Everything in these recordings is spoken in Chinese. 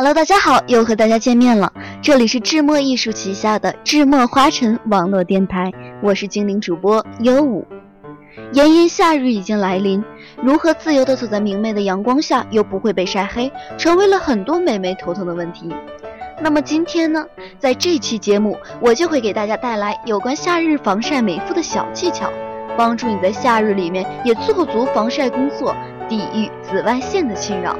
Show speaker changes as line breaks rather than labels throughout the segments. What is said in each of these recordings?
Hello，大家好，又和大家见面了。这里是智墨艺术旗下的智墨花城网络电台，我是精灵主播优舞。炎炎夏日已经来临，如何自由地走在明媚的阳光下又不会被晒黑，成为了很多美眉头疼的问题。那么今天呢，在这期节目，我就会给大家带来有关夏日防晒美肤的小技巧，帮助你在夏日里面也做足防晒工作，抵御紫外线的侵扰。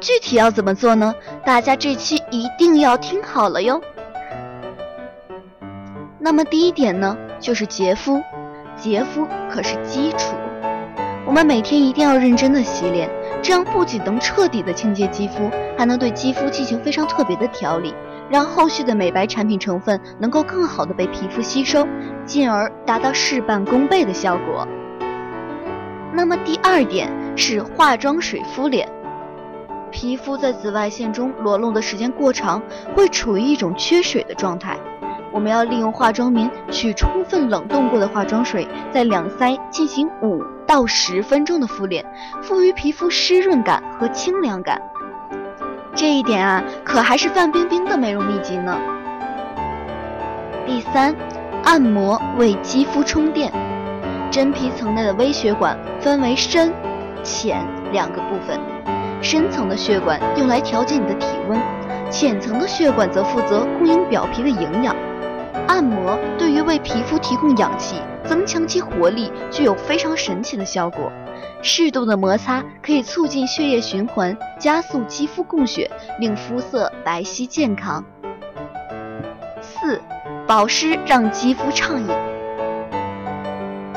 具体要怎么做呢？大家这期一定要听好了哟。那么第一点呢，就是洁肤，洁肤可是基础。我们每天一定要认真的洗脸，这样不仅能彻底的清洁肌肤，还能对肌肤进行非常特别的调理，让后续的美白产品成分能够更好的被皮肤吸收，进而达到事半功倍的效果。那么第二点是化妆水敷脸。皮肤在紫外线中裸露的时间过长，会处于一种缺水的状态。我们要利用化妆棉取充分冷冻过的化妆水，在两腮进行五到十分钟的敷脸，赋予皮肤湿润感和清凉感。这一点啊，可还是范冰冰的美容秘籍呢。第三，按摩为肌肤充电。真皮层内的微血管分为深、浅两个部分。深层的血管用来调节你的体温，浅层的血管则负责供应表皮的营养。按摩对于为皮肤提供氧气、增强其活力，具有非常神奇的效果。适度的摩擦可以促进血液循环，加速肌肤供血，令肤色白皙健康。四，保湿让肌肤畅饮。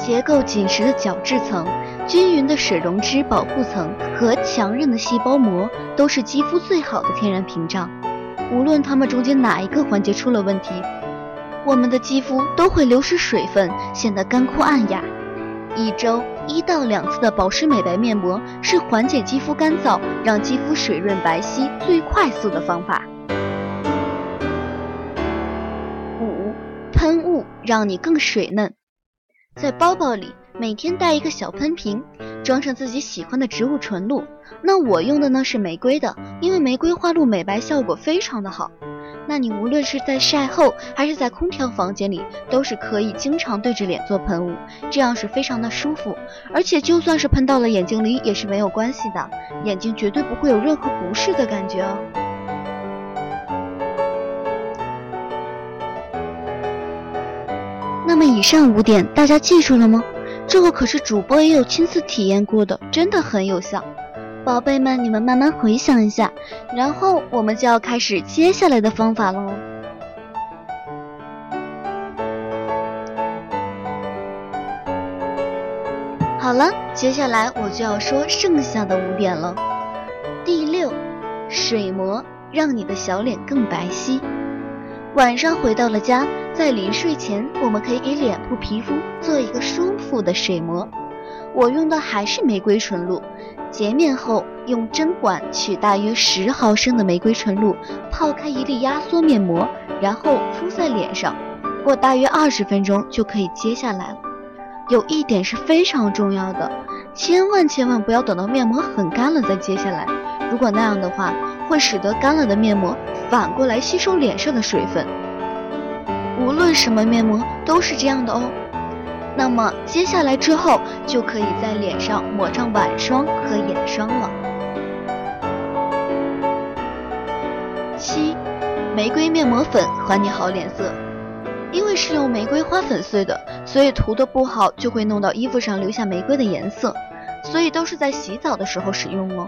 结构紧实的角质层。均匀的水溶脂保护层和强韧的细胞膜都是肌肤最好的天然屏障。无论它们中间哪一个环节出了问题，我们的肌肤都会流失水分，显得干枯暗哑。一周一到两次的保湿美白面膜是缓解肌肤干燥、让肌肤水润白皙最快速的方法。五，喷雾让你更水嫩，在包包里。每天带一个小喷瓶，装上自己喜欢的植物纯露。那我用的呢是玫瑰的，因为玫瑰花露美白效果非常的好。那你无论是在晒后还是在空调房间里，都是可以经常对着脸做喷雾，这样是非常的舒服。而且就算是喷到了眼睛里也是没有关系的，眼睛绝对不会有任何不适的感觉哦。那么以上五点大家记住了吗？这个可是主播也有亲自体验过的，真的很有效。宝贝们，你们慢慢回想一下，然后我们就要开始接下来的方法喽。好了，接下来我就要说剩下的五点了。第六，水膜让你的小脸更白皙。晚上回到了家。在临睡前，我们可以给脸部皮肤做一个舒服的水膜。我用的还是玫瑰纯露。洁面后，用针管取大约十毫升的玫瑰纯露，泡开一粒压缩面膜，然后敷在脸上，过大约二十分钟就可以揭下来了。有一点是非常重要的，千万千万不要等到面膜很干了再揭下来。如果那样的话，会使得干了的面膜反过来吸收脸上的水分。无论什么面膜都是这样的哦。那么接下来之后就可以在脸上抹上晚霜和眼霜了。七，玫瑰面膜粉还你好脸色。因为是用玫瑰花粉碎的，所以涂的不好就会弄到衣服上留下玫瑰的颜色，所以都是在洗澡的时候使用哦。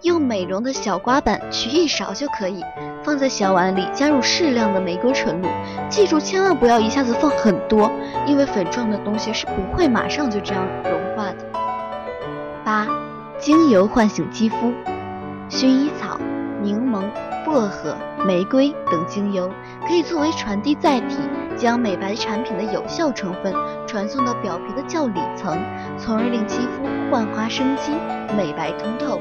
用美容的小刮板取一勺就可以，放在小碗里，加入适量的玫瑰纯露。记住，千万不要一下子放很多，因为粉状的东西是不会马上就这样融化的。八，精油唤醒肌肤，薰衣草、柠檬、薄荷、玫瑰等精油可以作为传递载体，将美白产品的有效成分传送到表皮的较里层，从而令肌肤焕发生机，美白通透。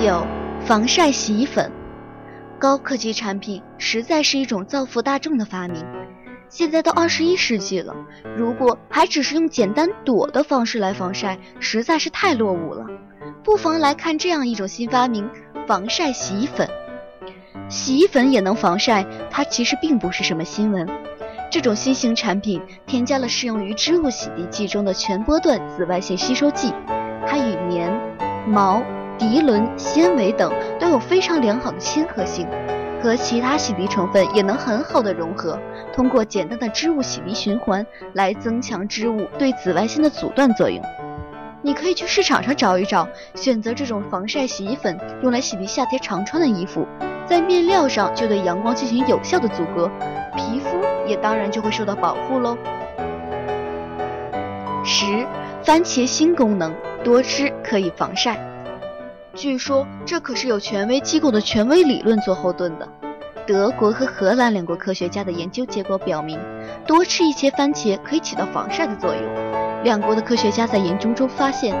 九，防晒洗衣粉，高科技产品实在是一种造福大众的发明。现在都二十一世纪了，如果还只是用简单躲的方式来防晒，实在是太落伍了。不妨来看这样一种新发明——防晒洗衣粉。洗衣粉也能防晒，它其实并不是什么新闻。这种新型产品添加了适用于织物洗涤剂中的全波段紫外线吸收剂，它与棉、毛、涤纶、纤维等都有非常良好的亲和性。和其他洗涤成分也能很好的融合，通过简单的织物洗涤循环来增强织物对紫外线的阻断作用。你可以去市场上找一找，选择这种防晒洗衣粉，用来洗涤夏天常穿的衣服，在面料上就对阳光进行有效的阻隔，皮肤也当然就会受到保护喽。十，番茄新功能，多吃可以防晒。据说这可是有权威机构的权威理论做后盾的。德国和荷兰两国科学家的研究结果表明，多吃一些番茄可以起到防晒的作用。两国的科学家在研究中发现，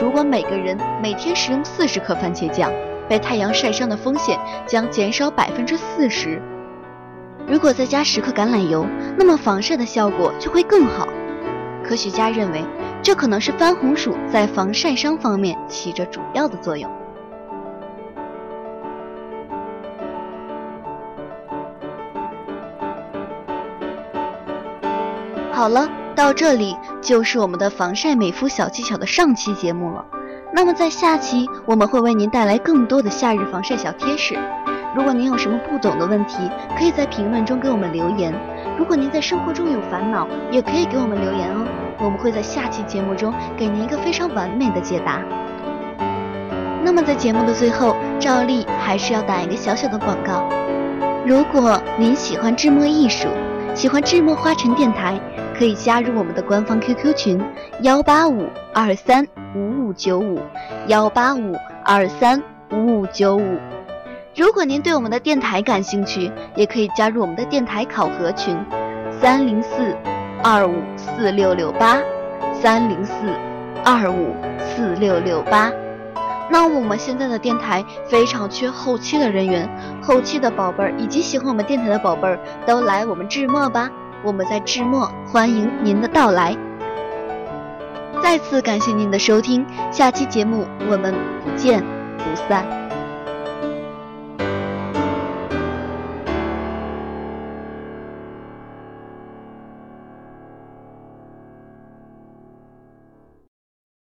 如果每个人每天食用四十克番茄酱，被太阳晒伤的风险将减少百分之四十。如果再加十克橄榄油，那么防晒的效果就会更好。科学家认为，这可能是番红薯在防晒伤方面起着主要的作用。好了，到这里就是我们的防晒美肤小技巧的上期节目了。那么在下期，我们会为您带来更多的夏日防晒小贴士。如果您有什么不懂的问题，可以在评论中给我们留言。如果您在生活中有烦恼，也可以给我们留言哦。我们会在下期节目中给您一个非常完美的解答。那么在节目的最后，照例还是要打一个小小的广告。如果您喜欢智墨艺术，喜欢智墨花城电台。可以加入我们的官方 QQ 群幺八五二三五五九五幺八五二三五五九五。如果您对我们的电台感兴趣，也可以加入我们的电台考核群三零四二五四六六八三零四二五四六六八。那我们现在的电台非常缺后期的人员，后期的宝贝儿以及喜欢我们电台的宝贝儿都来我们智墨吧。我们在志墨欢迎您的到来。再次感谢您的收听，下期节目我们不见不散。